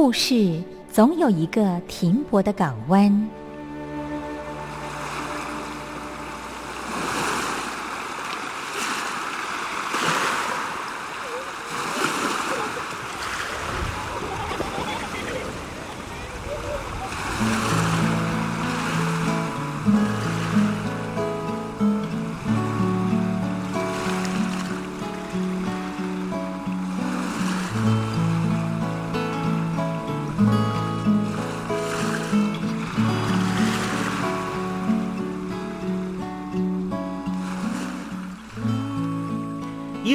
故事总有一个停泊的港湾。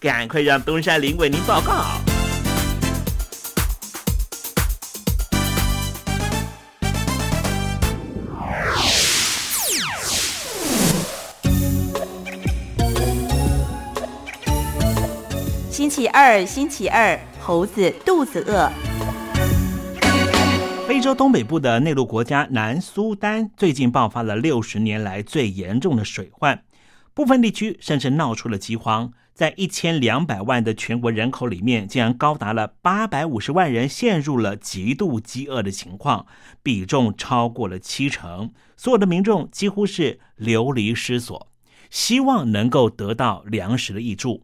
赶快让东山林为您报告。星期二，星期二，猴子肚子饿。非洲东北部的内陆国家南苏丹最近爆发了六十年来最严重的水患，部分地区甚至闹出了饥荒。在一千两百万的全国人口里面，竟然高达了八百五十万人陷入了极度饥饿的情况，比重超过了七成。所有的民众几乎是流离失所，希望能够得到粮食的益助。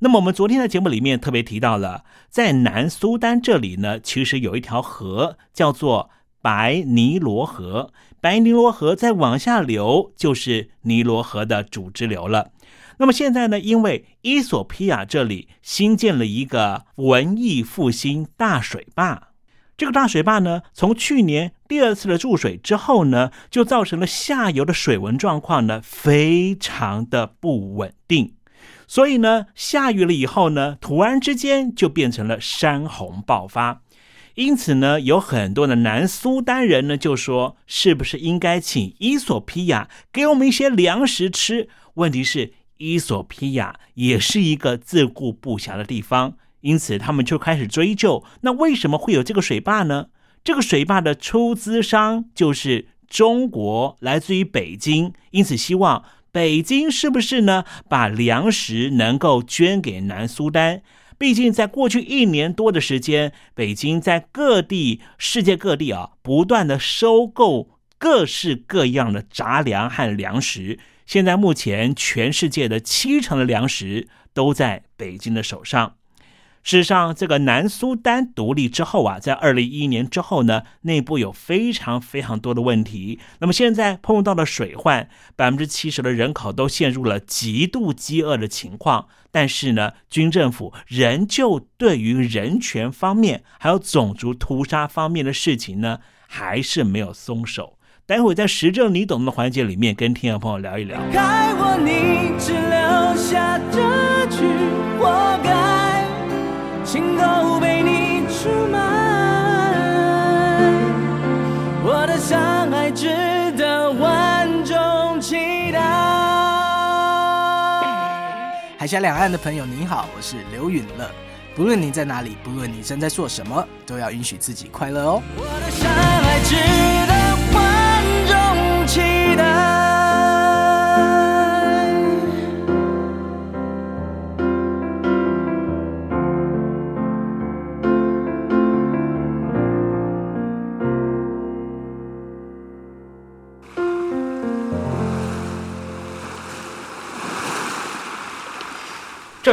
那么我们昨天的节目里面特别提到了，在南苏丹这里呢，其实有一条河叫做白尼罗河。白尼罗河再往下流，就是尼罗河的主支流了。那么现在呢，因为伊索比亚这里新建了一个文艺复兴大水坝，这个大水坝呢，从去年第二次的注水之后呢，就造成了下游的水文状况呢，非常的不稳定。所以呢，下雨了以后呢，突然之间就变成了山洪爆发。因此呢，有很多的南苏丹人呢就说，是不是应该请伊索比亚给我们一些粮食吃？问题是，伊索比亚也是一个自顾不暇的地方，因此他们就开始追究，那为什么会有这个水坝呢？这个水坝的出资商就是中国，来自于北京，因此希望。北京是不是呢？把粮食能够捐给南苏丹？毕竟在过去一年多的时间，北京在各地、世界各地啊，不断的收购各式各样的杂粮和粮食。现在目前，全世界的七成的粮食都在北京的手上。事实上，这个南苏丹独立之后啊，在二零一一年之后呢，内部有非常非常多的问题。那么现在碰到了水患，百分之七十的人口都陷入了极度饥饿的情况。但是呢，军政府仍旧对于人权方面还有种族屠杀方面的事情呢，还是没有松手。待会在时政你懂的环节里面，跟听众朋友聊一聊。你只留下这句活该。情都被你出卖，我的伤害值得万众期待。海峡两岸的朋友你好，我是刘允乐。不论你在哪里，不论你正在做什么，都要允许自己快乐哦。我的伤害值得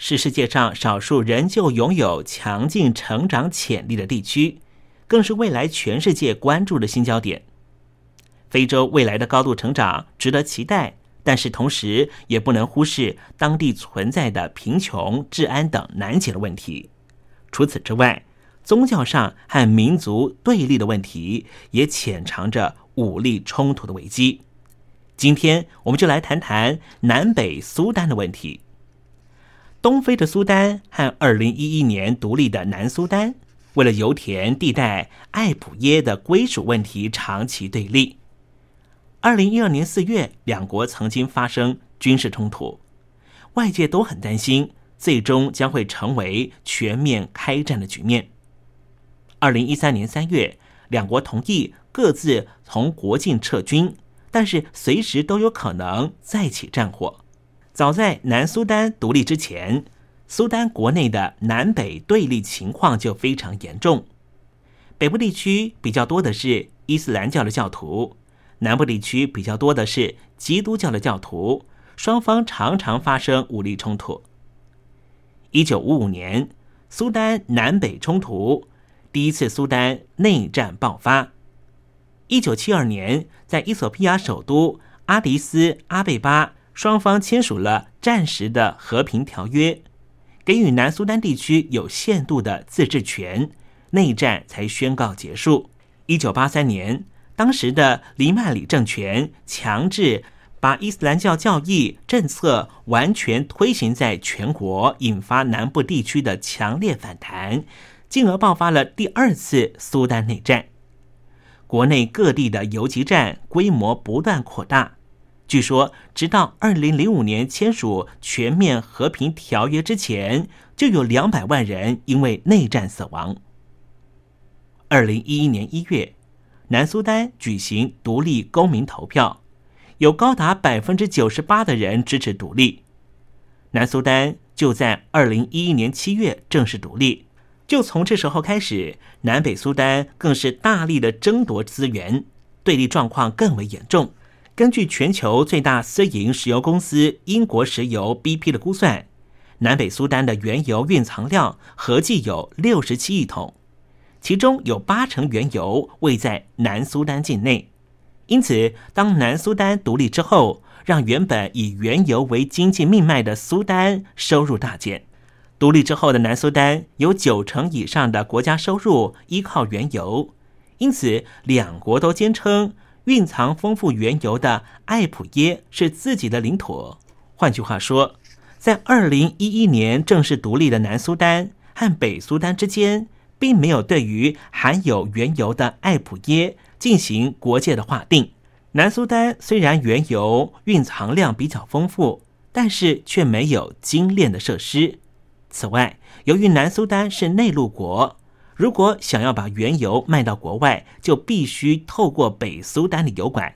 是世界上少数仍旧拥有强劲成长潜力的地区，更是未来全世界关注的新焦点。非洲未来的高度成长值得期待，但是同时也不能忽视当地存在的贫穷、治安等难解的问题。除此之外，宗教上和民族对立的问题也潜藏着武力冲突的危机。今天我们就来谈谈南北苏丹的问题。东非的苏丹和二零一一年独立的南苏丹，为了油田地带艾普耶的归属问题长期对立。二零一二年四月，两国曾经发生军事冲突，外界都很担心，最终将会成为全面开战的局面。二零一三年三月，两国同意各自从国境撤军，但是随时都有可能再起战火。早在南苏丹独立之前，苏丹国内的南北对立情况就非常严重。北部地区比较多的是伊斯兰教的教徒，南部地区比较多的是基督教的教徒，双方常常发生武力冲突。一九五五年，苏丹南北冲突，第一次苏丹内战爆发。一九七二年，在伊索比亚首都阿迪斯阿贝巴。双方签署了暂时的和平条约，给予南苏丹地区有限度的自治权，内战才宣告结束。一九八三年，当时的黎曼里政权强制把伊斯兰教教义政策完全推行在全国，引发南部地区的强烈反弹，进而爆发了第二次苏丹内战。国内各地的游击战规模不断扩大。据说，直到二零零五年签署全面和平条约之前，就有两百万人因为内战死亡。二零一一年一月，南苏丹举行独立公民投票，有高达百分之九十八的人支持独立。南苏丹就在二零一一年七月正式独立，就从这时候开始，南北苏丹更是大力的争夺资源，对立状况更为严重。根据全球最大私营石油公司英国石油 BP 的估算，南北苏丹的原油蕴藏量合计有六十七亿桶，其中有八成原油位在南苏丹境内。因此，当南苏丹独立之后，让原本以原油为经济命脉的苏丹收入大减。独立之后的南苏丹有九成以上的国家收入依靠原油，因此两国都坚称。蕴藏丰富原油的艾普耶是自己的领土。换句话说，在二零一一年正式独立的南苏丹和北苏丹之间，并没有对于含有原油的艾普耶进行国界的划定。南苏丹虽然原油蕴藏量比较丰富，但是却没有精炼的设施。此外，由于南苏丹是内陆国。如果想要把原油卖到国外，就必须透过北苏丹的油管，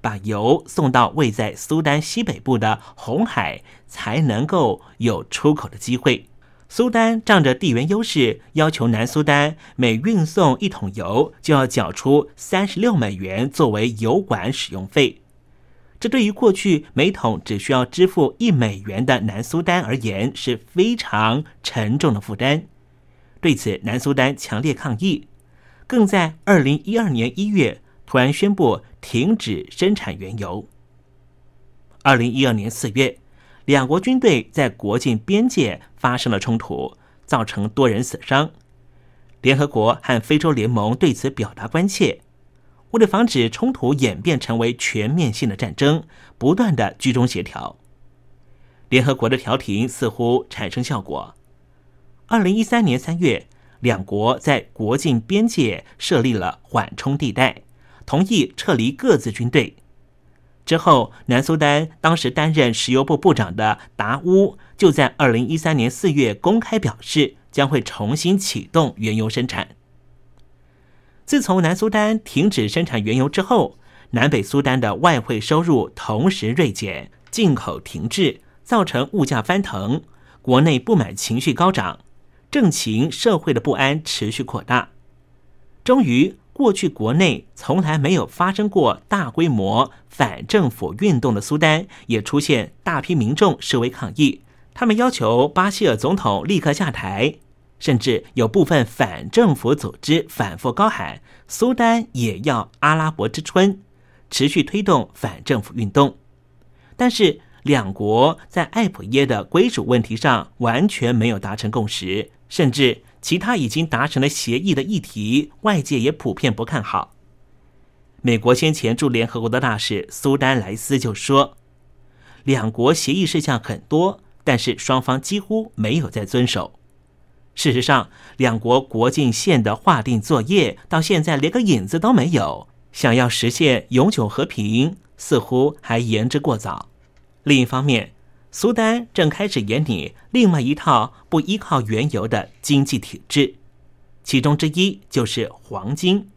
把油送到位在苏丹西北部的红海，才能够有出口的机会。苏丹仗着地缘优势，要求南苏丹每运送一桶油就要缴出三十六美元作为油管使用费。这对于过去每桶只需要支付一美元的南苏丹而言是非常沉重的负担。对此，南苏丹强烈抗议，更在二零一二年一月突然宣布停止生产原油。二零一二年四月，两国军队在国境边界发生了冲突，造成多人死伤。联合国和非洲联盟对此表达关切，为了防止冲突演变成为全面性的战争，不断的居中协调。联合国的调停似乎产生效果。二零一三年三月，两国在国境边界设立了缓冲地带，同意撤离各自军队。之后，南苏丹当时担任石油部部长的达乌就在二零一三年四月公开表示，将会重新启动原油生产。自从南苏丹停止生产原油之后，南北苏丹的外汇收入同时锐减，进口停滞，造成物价翻腾，国内不满情绪高涨，政情社会的不安持续扩大。终于。过去国内从来没有发生过大规模反政府运动的苏丹，也出现大批民众示威抗议。他们要求巴希尔总统立刻下台，甚至有部分反政府组织反复高喊“苏丹也要阿拉伯之春”，持续推动反政府运动。但是，两国在艾普耶的归属问题上完全没有达成共识，甚至。其他已经达成了协议的议题，外界也普遍不看好。美国先前驻联合国的大使苏丹莱斯就说：“两国协议事项很多，但是双方几乎没有在遵守。事实上，两国国境线的划定作业到现在连个影子都没有。想要实现永久和平，似乎还言之过早。另一方面，苏丹正开始演拟另外一套不依靠原油的经济体制，其中之一就是黄金。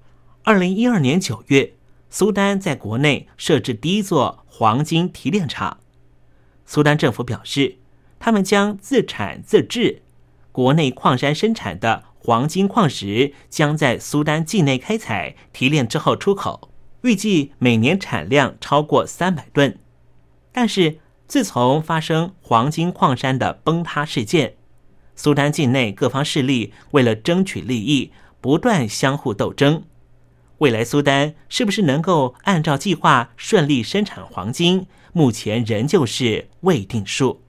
二零一二年九月，苏丹在国内设置第一座黄金提炼厂。苏丹政府表示，他们将自产自制，国内矿山生产的黄金矿石将在苏丹境内开采提炼之后出口，预计每年产量超过三百吨。但是，自从发生黄金矿山的崩塌事件，苏丹境内各方势力为了争取利益，不断相互斗争。未来苏丹是不是能够按照计划顺利生产黄金，目前仍旧是未定数。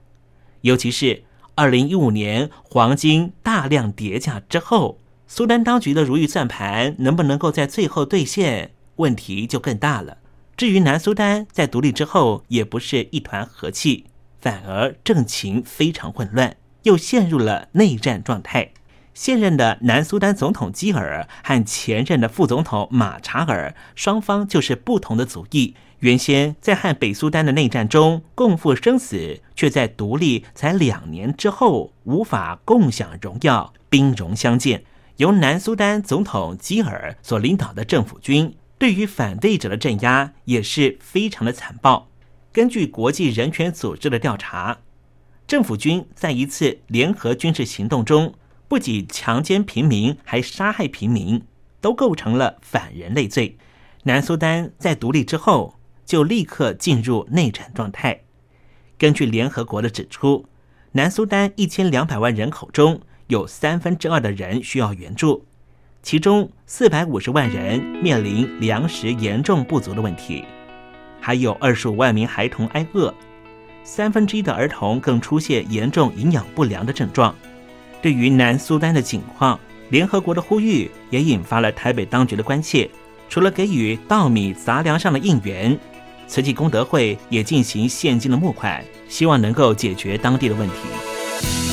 尤其是二零一五年黄金大量跌价之后，苏丹当局的如意算盘能不能够在最后兑现，问题就更大了。至于南苏丹在独立之后也不是一团和气，反而政情非常混乱，又陷入了内战状态。现任的南苏丹总统基尔和前任的副总统马查尔双方就是不同的族裔，原先在和北苏丹的内战中共赴生死，却在独立才两年之后无法共享荣耀，兵戎相见。由南苏丹总统基尔所领导的政府军。对于反对者的镇压也是非常的残暴。根据国际人权组织的调查，政府军在一次联合军事行动中，不仅强奸平民，还杀害平民，都构成了反人类罪。南苏丹在独立之后就立刻进入内战状态。根据联合国的指出，南苏丹一千两百万人口中有三分之二的人需要援助。其中四百五十万人面临粮食严重不足的问题，还有二十五万名孩童挨饿，三分之一的儿童更出现严重营养不良的症状。对于南苏丹的境况，联合国的呼吁也引发了台北当局的关切。除了给予稻米杂粮上的应援，慈济功德会也进行现金的募款，希望能够解决当地的问题。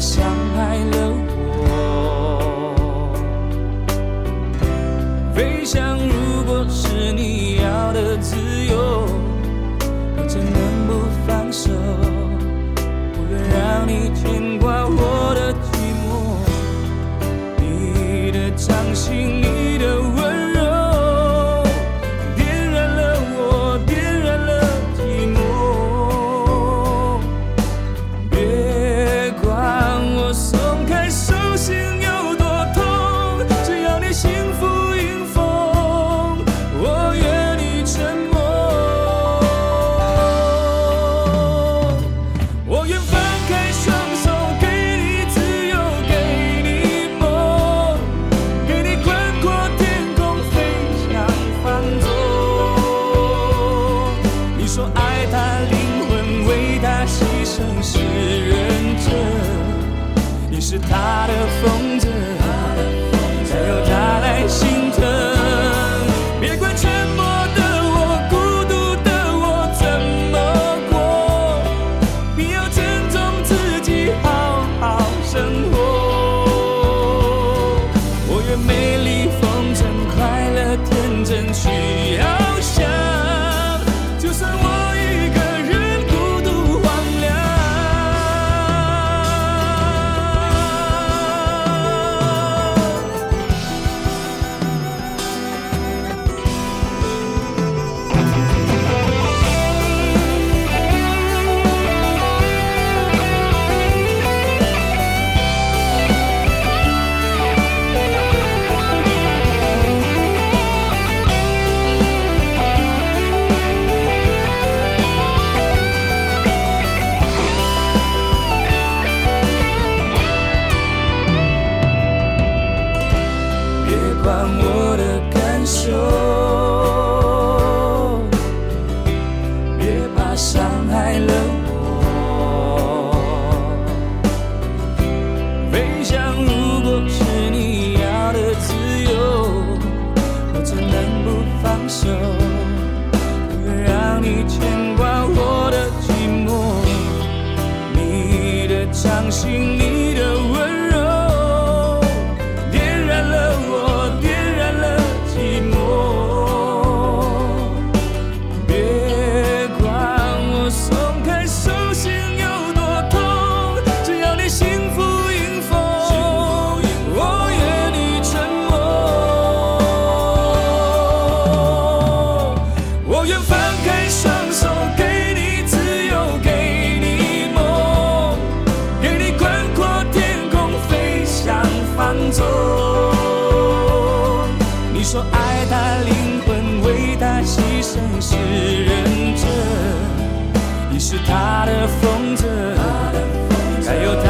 相爱了。牺牲是认真，你是他的风筝，还有他。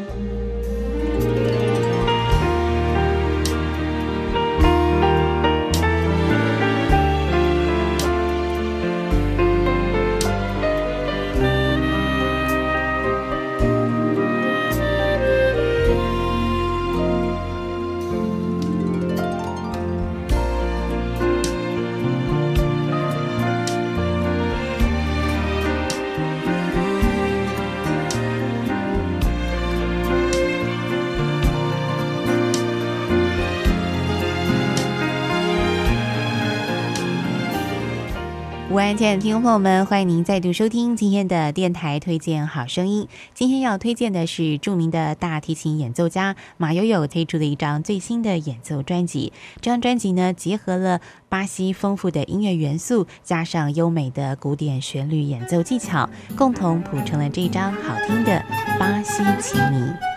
亲爱的听众朋友们，欢迎您再度收听今天的电台推荐好声音。今天要推荐的是著名的大提琴演奏家马友友推出的一张最新的演奏专辑。这张专辑呢，结合了巴西丰富的音乐元素，加上优美的古典旋律演奏技巧，共同谱成了这张好听的巴西奇迷。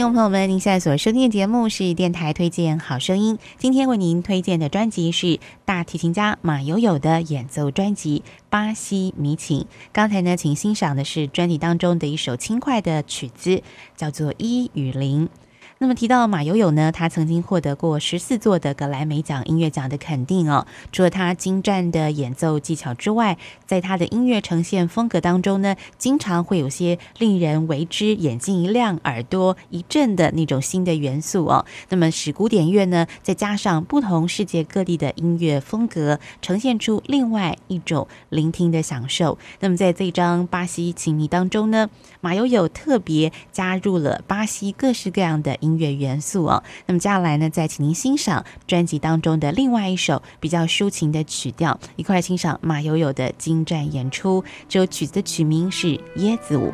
听众朋友们，您现在所收听的节目是电台推荐好声音。今天为您推荐的专辑是大提琴家马友友的演奏专辑《巴西迷情》。刚才呢，请欣赏的是专辑当中的一首轻快的曲子，叫做《一与零》。那么提到马友友呢，他曾经获得过十四座的格莱美奖音乐奖的肯定哦。除了他精湛的演奏技巧之外，在他的音乐呈现风格当中呢，经常会有些令人为之眼睛一亮、耳朵一震的那种新的元素哦。那么使古典乐呢，再加上不同世界各地的音乐风格，呈现出另外一种聆听的享受。那么在这张巴西情迷当中呢，马友友特别加入了巴西各式各样的音。音乐元素啊，那么接下来呢，再请您欣赏专辑当中的另外一首比较抒情的曲调，一块欣赏马友友的精湛演出。这首曲子的曲名是《椰子舞》。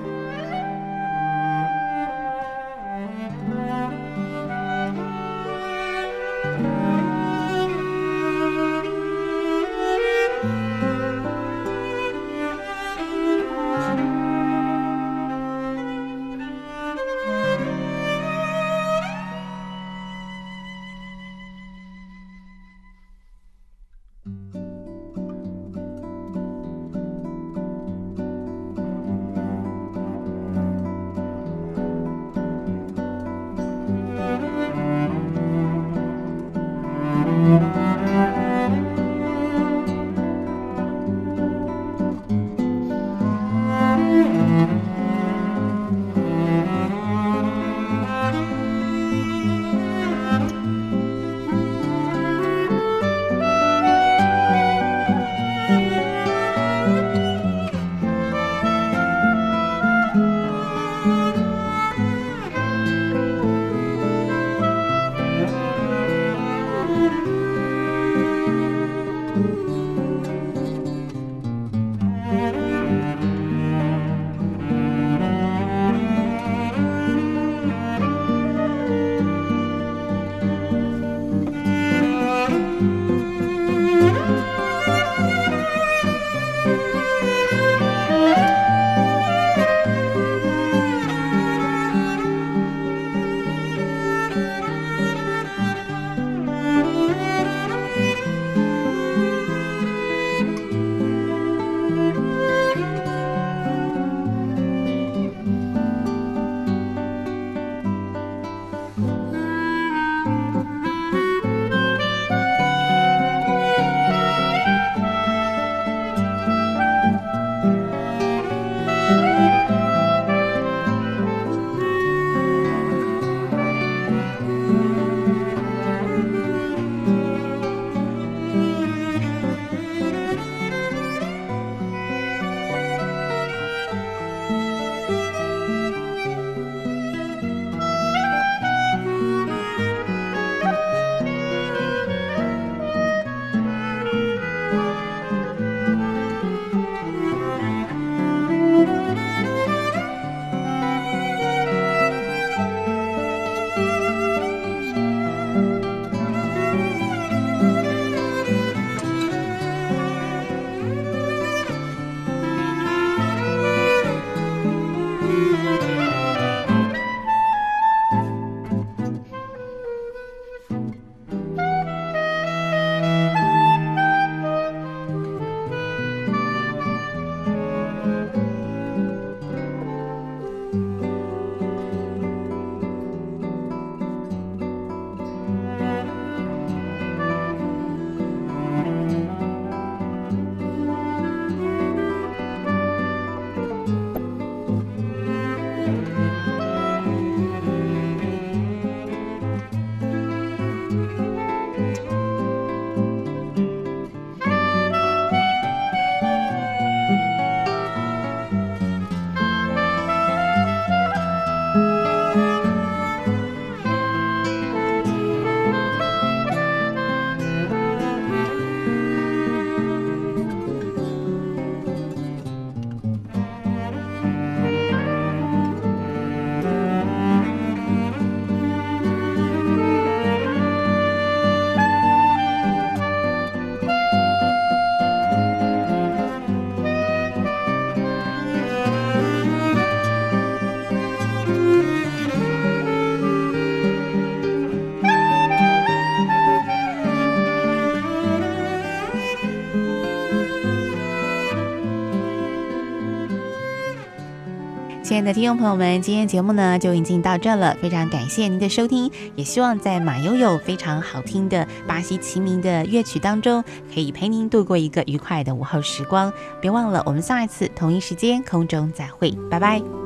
亲爱的听众朋友们，今天节目呢就已经到这了，非常感谢您的收听，也希望在马悠悠非常好听的巴西齐名的乐曲当中，可以陪您度过一个愉快的午后时光。别忘了，我们下一次同一时间空中再会，拜拜。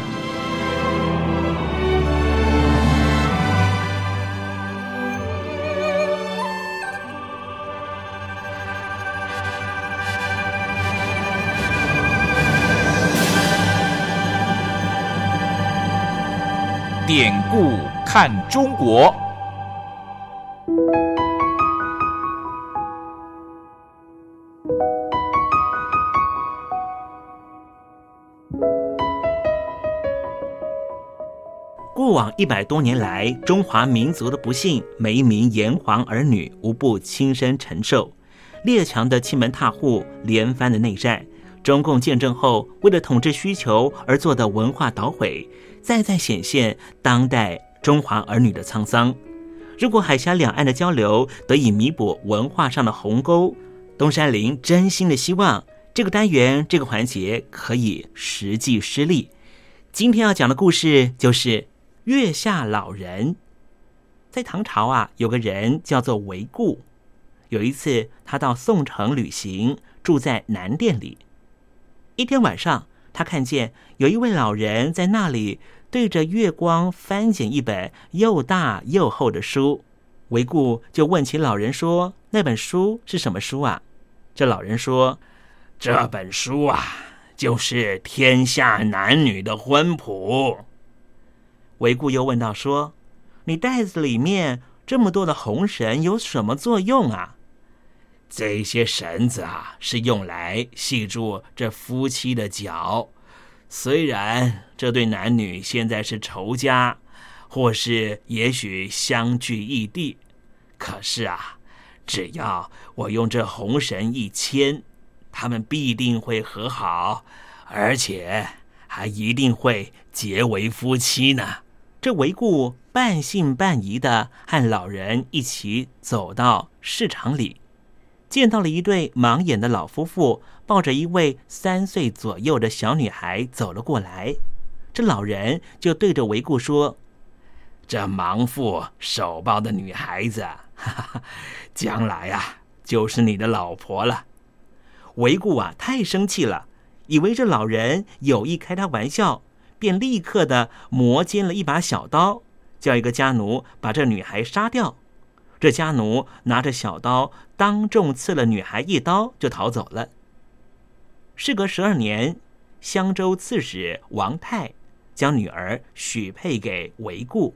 典故看中国。过往一百多年来，中华民族的不幸，每一名炎黄儿女无不亲身承受。列强的欺门踏户，连番的内战，中共建政后为了统治需求而做的文化捣毁，再再显现当代中华儿女的沧桑。如果海峡两岸的交流得以弥补文化上的鸿沟，东山林真心的希望这个单元这个环节可以实际施力。今天要讲的故事就是月下老人。在唐朝啊，有个人叫做韦固。有一次，他到宋城旅行，住在南店里。一天晚上，他看见有一位老人在那里对着月光翻检一本又大又厚的书。韦固就问起老人说：“那本书是什么书啊？”这老人说：“这本书啊，就是天下男女的婚谱。”韦固又问道：“说，你袋子里面这么多的红绳有什么作用啊？”这些绳子啊，是用来系住这夫妻的脚。虽然这对男女现在是仇家，或是也许相距异地，可是啊，只要我用这红绳一牵，他们必定会和好，而且还一定会结为夫妻呢。这韦固半信半疑的和老人一起走到市场里。见到了一对盲眼的老夫妇，抱着一位三岁左右的小女孩走了过来。这老人就对着韦固说：“这盲妇手抱的女孩子，哈哈，将来啊就是你的老婆了。”韦固啊太生气了，以为这老人有意开他玩笑，便立刻的磨尖了一把小刀，叫一个家奴把这女孩杀掉。这家奴拿着小刀，当众刺了女孩一刀，就逃走了。事隔十二年，襄州刺史王泰将女儿许配给韦固。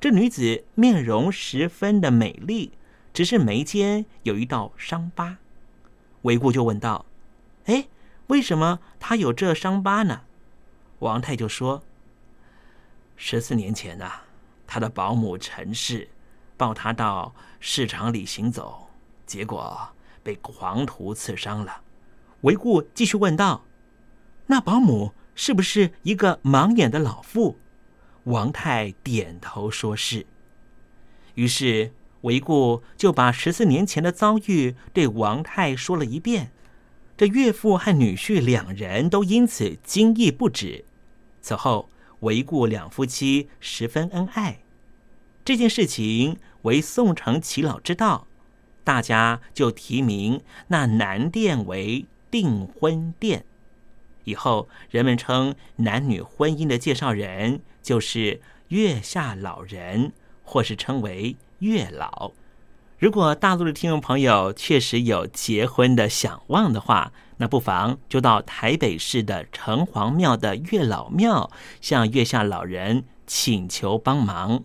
这女子面容十分的美丽，只是眉间有一道伤疤。韦固就问道：“哎，为什么她有这伤疤呢？”王泰就说：“十四年前呐，他的保姆陈氏。”抱他到市场里行走，结果被狂徒刺伤了。维固继续问道：“那保姆是不是一个盲眼的老妇？”王太点头说是。于是维固就把十四年前的遭遇对王太说了一遍。这岳父和女婿两人都因此惊异不止。此后，维固两夫妻十分恩爱。这件事情为宋承耆老之道，大家就提名那南殿为订婚殿。以后人们称男女婚姻的介绍人就是月下老人，或是称为月老。如果大陆的听众朋友确实有结婚的想望的话，那不妨就到台北市的城隍庙的月老庙，向月下老人请求帮忙。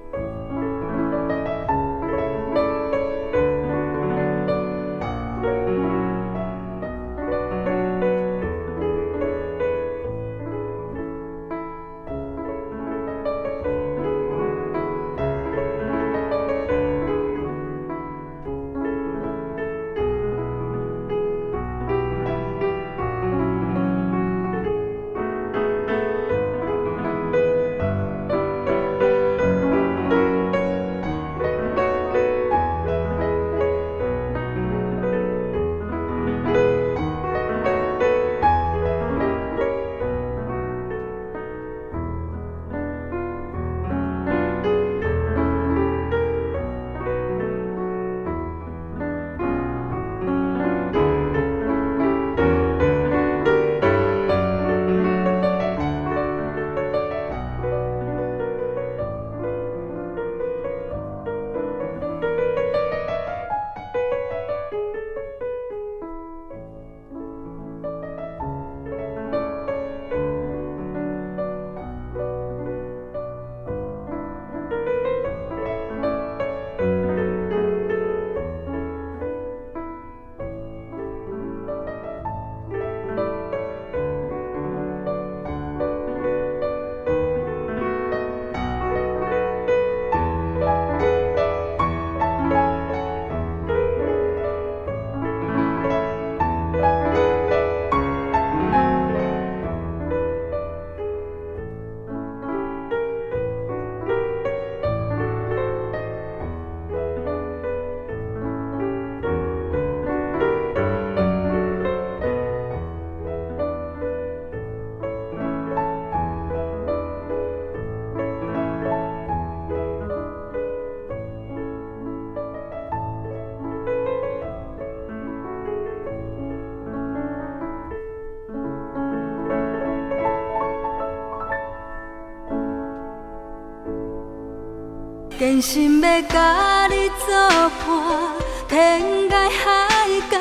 坚心要甲你作伴，天涯海角，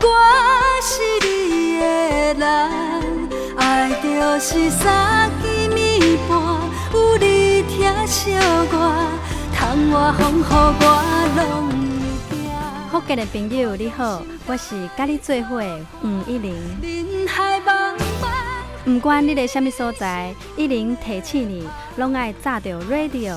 我是你的人。爱就是三更暝半，有你疼惜我，窗外风雨我拢会惊。福建的朋友你好，我是甲你做伙黄一玲。人海茫茫。不管你在什么所在，一零提醒你，拢爱炸着 radio，